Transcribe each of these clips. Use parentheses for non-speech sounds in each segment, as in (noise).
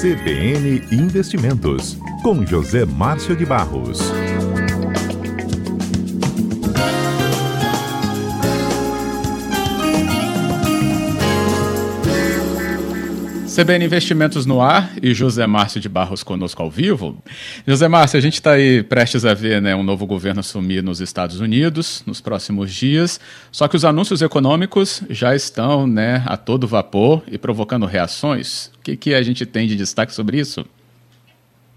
CBN Investimentos, com José Márcio de Barros. CBN Investimentos no ar e José Márcio de Barros conosco ao vivo. José Márcio, a gente está aí prestes a ver né, um novo governo assumir nos Estados Unidos nos próximos dias, só que os anúncios econômicos já estão né, a todo vapor e provocando reações. O que, que a gente tem de destaque sobre isso?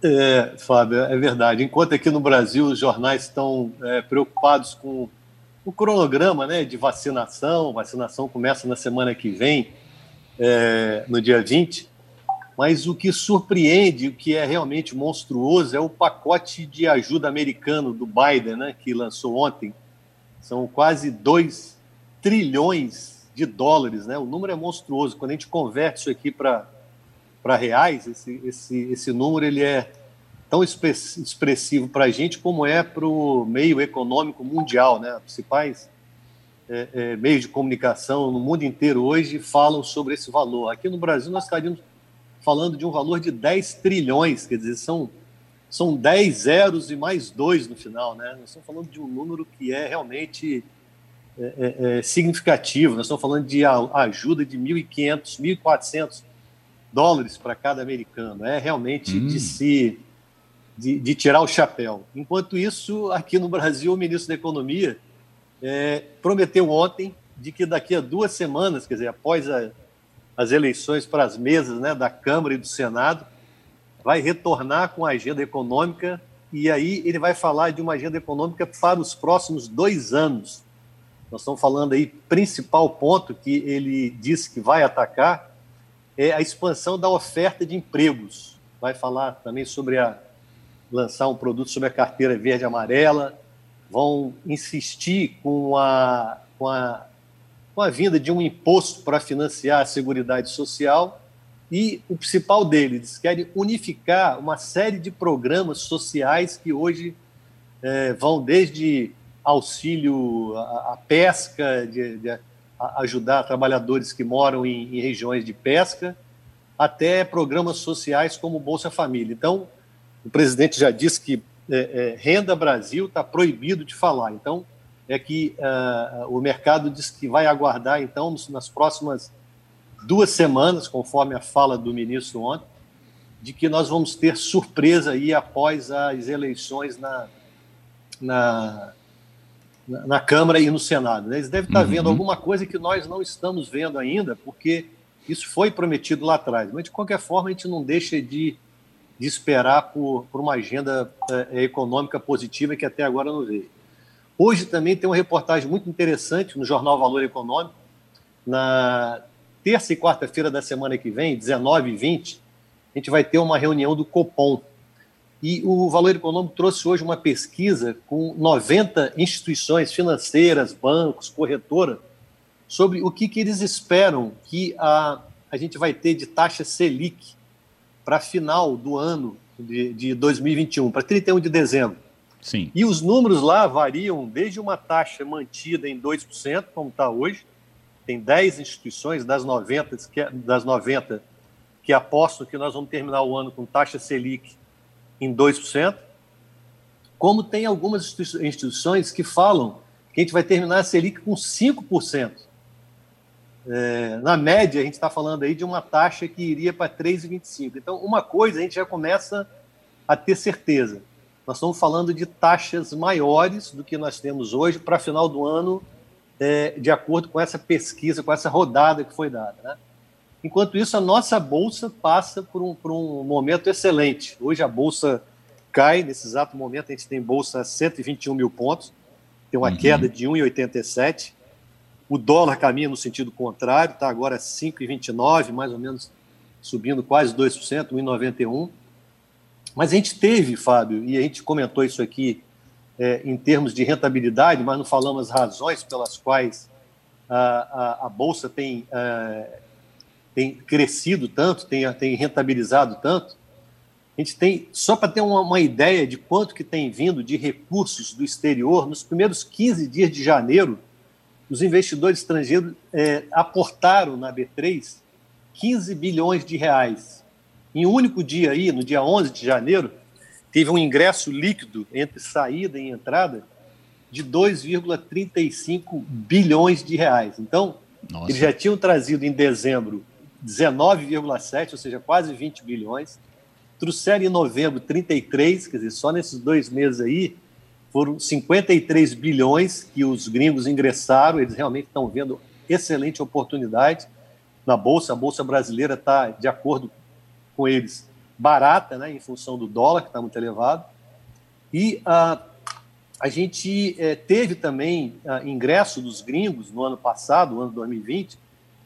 É, Fábio, é verdade. Enquanto aqui no Brasil os jornais estão é, preocupados com o cronograma né, de vacinação, vacinação começa na semana que vem, é, no dia 20, mas o que surpreende, o que é realmente monstruoso, é o pacote de ajuda americano do Biden, né, que lançou ontem. São quase 2 trilhões de dólares, né? O número é monstruoso. Quando a gente converte isso aqui para reais, esse, esse, esse número ele é tão expressivo para a gente como é para o meio econômico mundial, né? Os principais é, é, meios de comunicação no mundo inteiro hoje falam sobre esse valor. Aqui no Brasil nós estaríamos falando de um valor de 10 trilhões, quer dizer, são, são 10 zeros e mais dois no final. Né? Nós estamos falando de um número que é realmente é, é, é significativo. Nós estamos falando de ajuda de 1.500, 1.400 dólares para cada americano. É realmente hum. de se de, de tirar o chapéu. Enquanto isso, aqui no Brasil, o ministro da Economia é, prometeu ontem de que daqui a duas semanas, quer dizer, após a, as eleições para as mesas né, da Câmara e do Senado, vai retornar com a agenda econômica e aí ele vai falar de uma agenda econômica para os próximos dois anos. Nós estamos falando aí, principal ponto que ele disse que vai atacar é a expansão da oferta de empregos. Vai falar também sobre a lançar um produto sobre a carteira verde e amarela, vão insistir com a, com a, com a vinda de um imposto para financiar a Seguridade Social e o principal deles, querem unificar uma série de programas sociais que hoje é, vão desde auxílio à, pesca, de, de ajudar trabalhadores que moram em, em regiões de pesca, até programas sociais como Bolsa Família. Então, o presidente já disse que é, é, Renda Brasil está proibido de falar. Então, é que uh, o mercado diz que vai aguardar, então, nas próximas duas semanas, conforme a fala do ministro ontem, de que nós vamos ter surpresa aí após as eleições na, na, na Câmara e no Senado. Né? Eles devem estar uhum. vendo alguma coisa que nós não estamos vendo ainda, porque isso foi prometido lá atrás. Mas, de qualquer forma, a gente não deixa de de esperar por, por uma agenda é, econômica positiva que até agora não veio. Hoje também tem uma reportagem muito interessante no jornal Valor Econômico. Na terça e quarta-feira da semana que vem, 19 e 20, a gente vai ter uma reunião do Copom. E o Valor Econômico trouxe hoje uma pesquisa com 90 instituições financeiras, bancos, corretora, sobre o que, que eles esperam que a, a gente vai ter de taxa Selic para final do ano de, de 2021, para 31 de dezembro. Sim. E os números lá variam desde uma taxa mantida em 2%, como está hoje, tem 10 instituições das 90, que, das 90 que apostam que nós vamos terminar o ano com taxa Selic em 2%, como tem algumas instituições que falam que a gente vai terminar a Selic com 5%. É, na média, a gente está falando aí de uma taxa que iria para 3,25. Então, uma coisa a gente já começa a ter certeza. Nós estamos falando de taxas maiores do que nós temos hoje para final do ano, é, de acordo com essa pesquisa, com essa rodada que foi dada. Né? Enquanto isso, a nossa bolsa passa por um, por um momento excelente. Hoje a bolsa cai, nesse exato momento a gente tem bolsa a 121 mil pontos, tem uma uhum. queda de 1,87 o dólar caminha no sentido contrário, está agora 5,29, mais ou menos subindo quase 2%, 1,91. Mas a gente teve, Fábio, e a gente comentou isso aqui é, em termos de rentabilidade, mas não falamos as razões pelas quais a, a, a Bolsa tem, é, tem crescido tanto, tem, tem rentabilizado tanto. A gente tem, só para ter uma, uma, ideia de quanto que tem vindo de recursos do exterior, nos primeiros 15 dias de janeiro, os investidores estrangeiros é, aportaram na B3 15 bilhões de reais. Em um único dia aí, no dia 11 de janeiro, teve um ingresso líquido entre saída e entrada de 2,35 bilhões de reais. Então, Nossa. eles já tinham trazido em dezembro 19,7, ou seja, quase 20 bilhões. Trouxeram em novembro 33, quer dizer, só nesses dois meses aí foram 53 bilhões que os gringos ingressaram, eles realmente estão vendo excelente oportunidade na Bolsa. A Bolsa brasileira está, de acordo com eles, barata, né, em função do dólar, que está muito elevado. E a, ah, a gente é, teve também ah, ingresso dos gringos no ano passado, no ano 2020.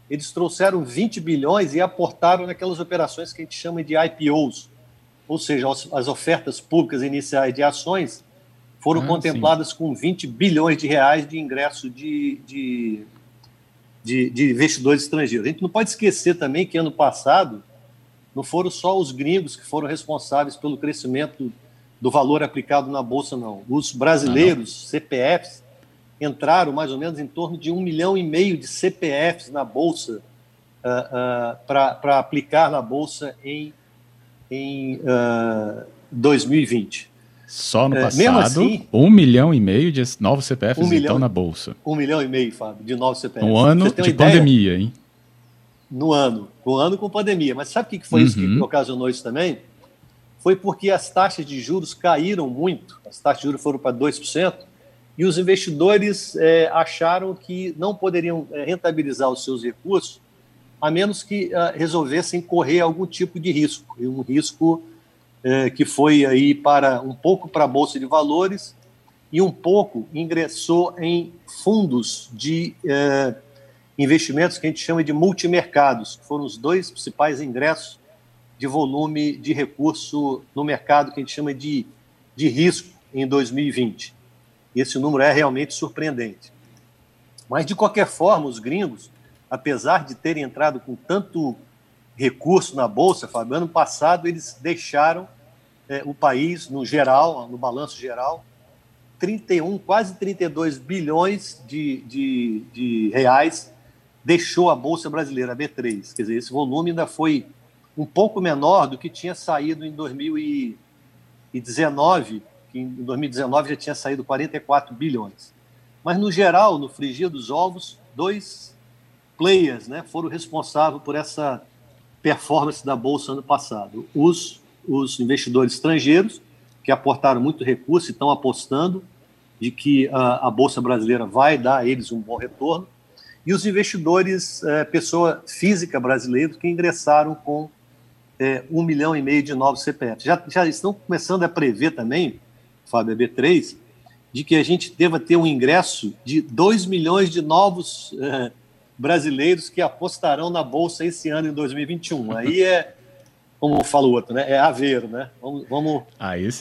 Eles trouxeram 20 bilhões e aportaram naquelas operações que a gente chama de IPOs, ou seja, as ofertas públicas iniciais de ações foram ah, contempladas sim. com 20 bilhões de reais de ingresso de, de, de, de investidores estrangeiros. A gente não pode esquecer também que ano passado não foram só os gringos que foram responsáveis pelo crescimento do valor aplicado na Bolsa, não. Os brasileiros, ah, CPFs, entraram mais ou menos em torno de um milhão e meio de CPFs na Bolsa uh, uh, para aplicar na Bolsa em, em uh, 2020. Só no é, passado, assim, um milhão e meio de novos CPFs um milhão, estão na Bolsa. Um milhão e meio, Fábio, de novos CPFs. No ano de ideia, pandemia, hein? No ano, no ano com pandemia. Mas sabe o que foi uhum. isso que uhum. ocasionou isso também? Foi porque as taxas de juros caíram muito, as taxas de juros foram para 2%, e os investidores é, acharam que não poderiam é, rentabilizar os seus recursos a menos que uh, resolvessem correr algum tipo de risco, e um risco é, que foi aí para um pouco para a bolsa de valores e um pouco ingressou em fundos de é, investimentos que a gente chama de multimercados, que foram os dois principais ingressos de volume de recurso no mercado que a gente chama de, de risco em 2020. E esse número é realmente surpreendente. Mas, de qualquer forma, os gringos, apesar de terem entrado com tanto recurso na Bolsa, Fábio, ano passado eles deixaram é, o país, no geral, no balanço geral, 31, quase 32 bilhões de, de, de reais deixou a Bolsa Brasileira, a B3. Quer dizer, esse volume ainda foi um pouco menor do que tinha saído em 2019, que em 2019 já tinha saído 44 bilhões. Mas, no geral, no frigir dos ovos, dois players né, foram responsáveis por essa performance da Bolsa ano passado. Os os investidores estrangeiros, que aportaram muito recurso e estão apostando de que a, a, Bolsa Brasileira vai dar a eles um bom retorno, e os investidores, é, pessoa física brasileiros, que ingressaram com é, um milhão e meio de novos CPFs. Já, já estão começando a prever também, Fábio B3, de que a gente deva ter um ingresso de 2 milhões de novos é, brasileiros que apostarão na Bolsa esse ano, em 2021. Aí é como fala o outro, né? É haver, né? Vamos, vamos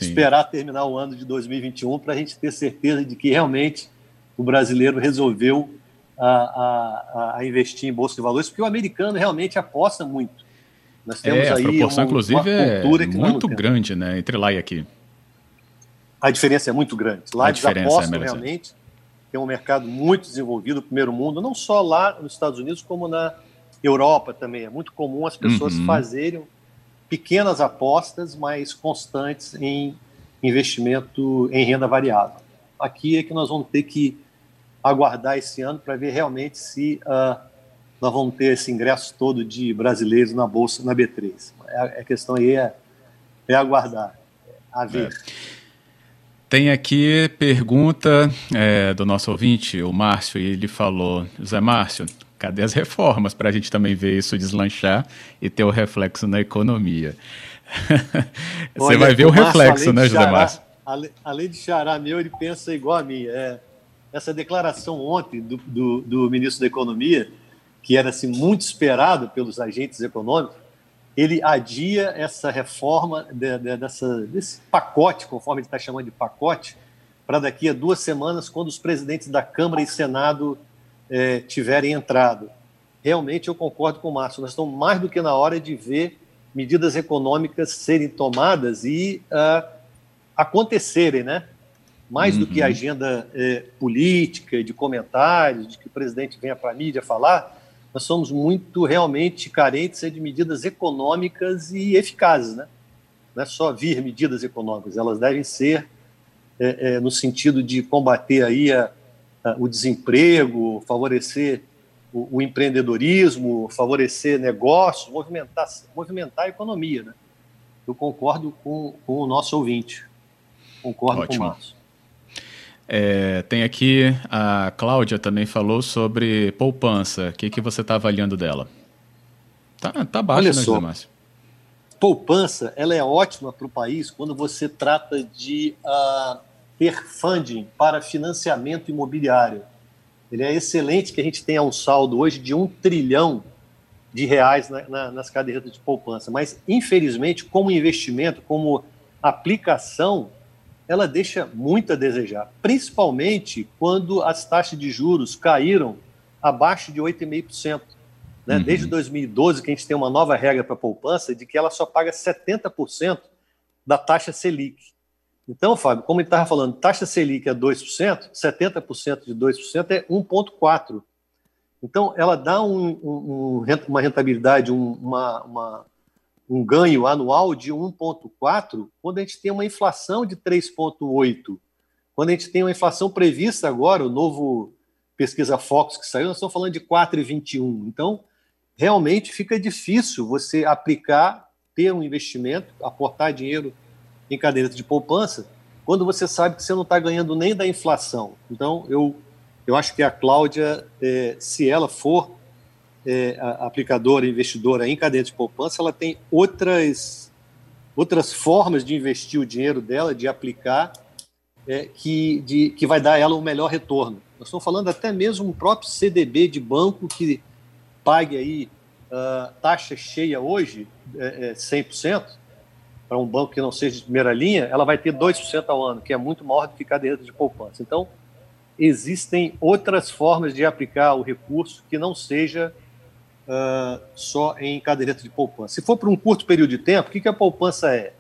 esperar terminar o ano de 2021 para a gente ter certeza de que realmente o brasileiro resolveu a, a, a, investir em bolsa de valores, porque o americano realmente aposta muito. Nós temos é, a aí proporção, uma, inclusive, uma é muito grande, né? Entre lá e aqui. A diferença é muito grande. Lá a eles é apostam é realmente. Tem um mercado muito desenvolvido, primeiro mundo, não só lá nos Estados Unidos, como na Europa também. É muito comum as pessoas uhum. fazerem pequenas apostas, mas constantes em investimento em renda variável. Aqui é que nós vamos ter que aguardar esse ano para ver realmente se uh, nós vamos ter esse ingresso todo de brasileiros na bolsa na B3. A, a questão aí é, é aguardar, a ver. É. Tem aqui pergunta é, do nosso ouvinte, o Márcio, e ele falou: Zé Márcio, Cadê as reformas para a gente também ver isso deslanchar e ter o reflexo na economia? (laughs) Você Olha, vai ver o, reflexo, né, José Márcio? Além, além de xará meu, ele pensa igual a mim. É, essa declaração ontem do, do, do, ministro da Economia, que era assim, muito esperado pelos agentes econômicos, ele adia essa reforma de, de, dessa, desse pacote, conforme ele está chamando de pacote, para daqui a duas semanas, quando os presidentes da Câmara e Senado é, tiverem entrado. Realmente eu concordo com o Márcio, nós estamos mais do que na hora de ver medidas econômicas serem tomadas e uh, acontecerem, né? Mais uhum. do que uhum. agenda é, política, de comentários, de que o presidente venha para a mídia falar, nós somos muito realmente carentes de medidas econômicas e eficazes, né? Não é só vir medidas econômicas, elas devem ser é, é, no sentido de combater aí a, o desemprego, favorecer o, o, empreendedorismo, favorecer negócios, movimentar, movimentar a economia, né? Eu concordo com, com o nosso ouvinte, concordo Ótimo. com o Márcio. É, tem aqui a Cláudia também falou sobre poupança. O que, que você está avaliando dela? Tá, tá baixo, Olha né, só, Márcio? Poupança ela é ótima para o país quando você trata de uh, ter funding para financiamento imobiliário. Ele é excelente que a gente tenha um saldo hoje de um trilhão de reais na, na, nas cadeiras de poupança, mas infelizmente, como investimento, como aplicação, ela deixa muito a desejar, principalmente quando as taxas de juros caíram abaixo de 8,5%. Né? Uhum. Desde 2012, que a gente tem uma nova regra para a poupança, de que ela só paga 70% da taxa Selic. Então, Fábio, como ele estava falando, taxa Selic é 2%, 70% de 2% é 1,4%. Então, ela dá um, um, uma rentabilidade, um, uma, uma um ganho anual de 1,4 quando a gente tem uma inflação de 3,8. Quando a gente tem uma inflação prevista agora, o novo pesquisa Focus que saiu, nós estamos falando de 4,21. Então, realmente fica difícil você aplicar, ter um investimento, aportar dinheiro em caderneta de poupança, quando você sabe que você não está ganhando nem da inflação. Então, eu, eu acho que a Cláudia, é, se ela for é, aplicadora, investidora em cadeia de poupança, ela tem outras, outras formas de investir o dinheiro dela, de aplicar, é, que, de, que vai dar a ela um melhor retorno. Nós estamos falando até mesmo um próprio CDB de banco que pague aí uh, taxa cheia hoje, é, é, 100%, para um banco que não seja de primeira linha, ela vai ter 2% ao ano, que é muito maior do que cadeia de poupança. Então, existem outras formas de aplicar o recurso que não seja uh, só em caderneta de poupança. Se for por um curto período de tempo, o que, que a poupança é?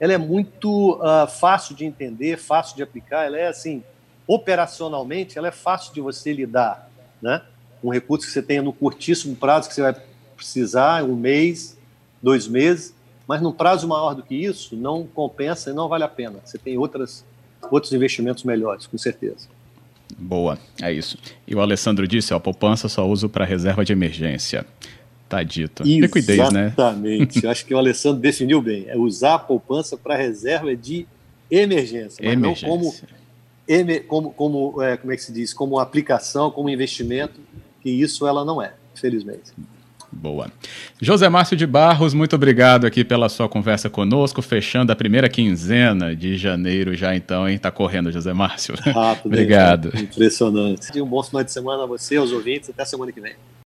Ela é muito uh, fácil de entender, fácil de aplicar, ela é assim, operacionalmente, ela é fácil de você lidar, né? Um recurso que você tenha no curtíssimo prazo que você vai precisar, um mês, dois meses, mas num prazo maior do que isso, não compensa e não vale a pena. Você tem outras, outros investimentos melhores, com certeza. Boa, é isso. E o Alessandro disse, ó, a poupança só uso para reserva de emergência. Tá dito. Liquidez, né? Exatamente. Acho que o Alessandro definiu bem. É usar a poupança para reserva de emergência, mas emergência. não como, como, como, é, como é que se diz, como aplicação, como investimento, que isso ela não é, infelizmente. Boa. José Márcio de Barros, muito obrigado aqui pela sua conversa conosco, fechando a primeira quinzena de janeiro já então, hein? Tá correndo, José Márcio. Rápido. obrigado. Impressionante. Um bom final de semana a você, aos ouvintes, até semana que vem.